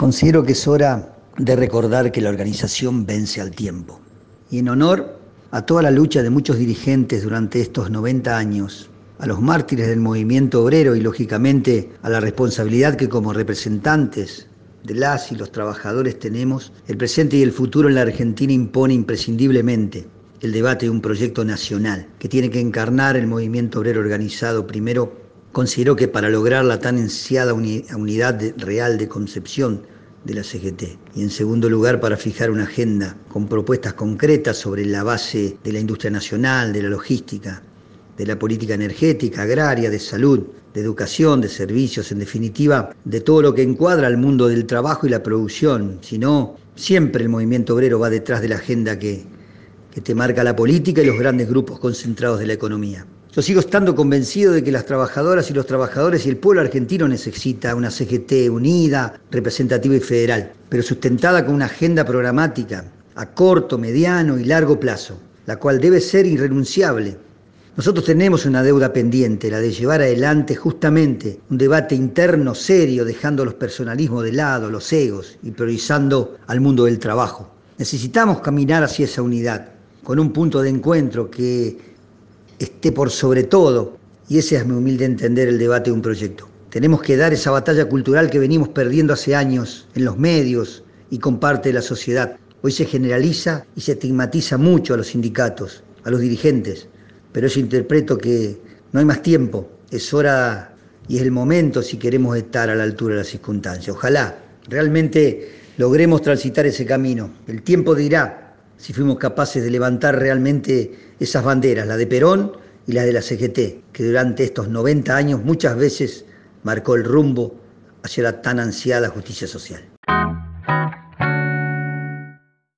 Considero que es hora de recordar que la organización vence al tiempo. Y en honor a toda la lucha de muchos dirigentes durante estos 90 años, a los mártires del movimiento obrero y lógicamente a la responsabilidad que como representantes de las y los trabajadores tenemos, el presente y el futuro en la Argentina impone imprescindiblemente el debate de un proyecto nacional que tiene que encarnar el movimiento obrero organizado primero consideró que para lograr la tan ansiada unidad real de concepción de la CGT y en segundo lugar para fijar una agenda con propuestas concretas sobre la base de la industria nacional, de la logística, de la política energética, agraria, de salud, de educación, de servicios, en definitiva, de todo lo que encuadra al mundo del trabajo y la producción, si no, siempre el movimiento obrero va detrás de la agenda que, que te marca la política y los grandes grupos concentrados de la economía. Yo sigo estando convencido de que las trabajadoras y los trabajadores y el pueblo argentino necesita una CGT unida, representativa y federal, pero sustentada con una agenda programática a corto, mediano y largo plazo, la cual debe ser irrenunciable. Nosotros tenemos una deuda pendiente, la de llevar adelante justamente un debate interno serio, dejando los personalismos de lado, los egos y priorizando al mundo del trabajo. Necesitamos caminar hacia esa unidad, con un punto de encuentro que esté por sobre todo, y ese es mi humilde entender el debate de un proyecto. Tenemos que dar esa batalla cultural que venimos perdiendo hace años en los medios y con parte de la sociedad. Hoy se generaliza y se estigmatiza mucho a los sindicatos, a los dirigentes, pero yo interpreto que no hay más tiempo, es hora y es el momento si queremos estar a la altura de las circunstancias. Ojalá realmente logremos transitar ese camino. El tiempo dirá si fuimos capaces de levantar realmente esas banderas, la de Perón y la de la CGT, que durante estos 90 años muchas veces marcó el rumbo hacia la tan ansiada justicia social.